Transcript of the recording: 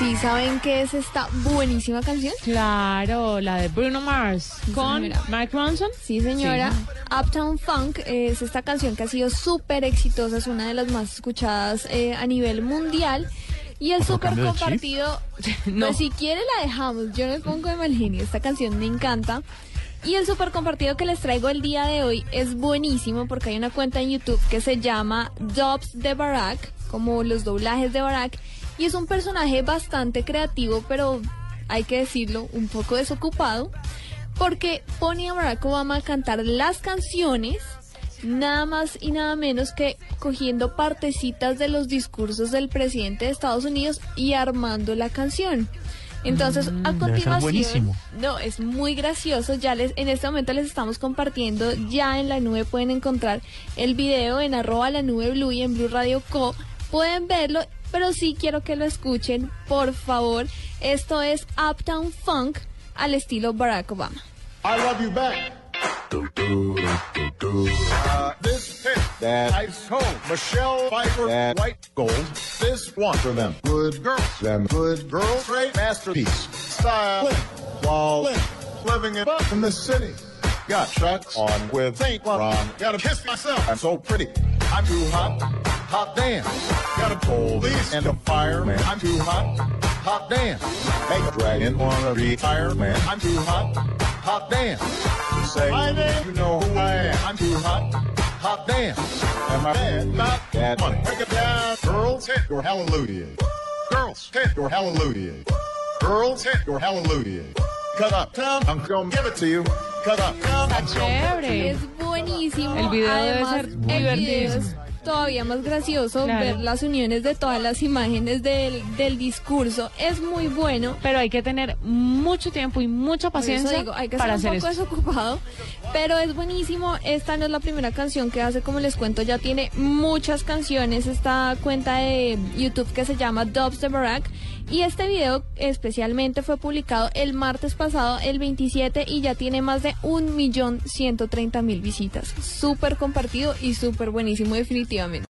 Sí, ¿saben qué es esta buenísima canción? Claro, la de Bruno Mars con señora. Mark Ronson. Sí, señora. Uptown Funk es esta canción que ha sido súper exitosa, es una de las más escuchadas eh, a nivel mundial. Y el súper compartido, No. pues si quiere la dejamos, yo no me pongo de mal genio, esta canción me encanta. Y el súper compartido que les traigo el día de hoy es buenísimo porque hay una cuenta en YouTube que se llama Dubs de Barack, como los doblajes de Barack, y es un personaje bastante creativo, pero hay que decirlo, un poco desocupado, porque pone a Barack Obama a cantar las canciones, nada más y nada menos que cogiendo partecitas de los discursos del presidente de Estados Unidos y armando la canción. Entonces, a debe ser continuación, no, es muy gracioso. Ya les, en este momento les estamos compartiendo. Ya en la nube pueden encontrar el video en arroba la nube blue y en Blue Radio Co. Pueden verlo, pero sí quiero que lo escuchen, por favor. Esto es Uptown Funk al estilo Barack Obama. I love you back. Uh, this hit, That- ice cold. Michelle Pfeiffer, That- white gold. This one for them. Good girls. Them Good girls. Great masterpiece. Style. Wall. Living it up in the city. Got trucks On with Think Ron. Gotta kiss myself. I'm so pretty. I'm too hot. Hot damn. Gotta pull these and the fireman. I'm too hot. Hot damn. Hey, dragon wanna retire, man. I'm too hot. Hot damn. Say my name. You know who I am. I'm too hot. Hot damn. Am I bad? Not That- money. Break it down. Girls hit your hallelujah. Girls hit your hallelujah. Girls hit your hallelujah. Cut up. Come, I'm gonna give it to you. Cut up. Come, I'm gonna give it to Es buenísimo. El video debe Además, ser video divertidísimo. es todavía más gracioso Claro. ver las uniones de todas las imágenes del, del discurso. Es muy bueno. Pero hay que tener mucho tiempo y mucha paciencia digo, hay que para un esto. poco desocupado, pero es buenísimo. Esta no es la primera canción que hace, como les cuento, ya tiene muchas canciones. Esta cuenta de YouTube que se llama Dubs de Barack. Y este video especialmente fue publicado el martes pasado, el 27, y ya tiene más de 1.130.000 visitas. Súper compartido y súper buenísimo definitivamente.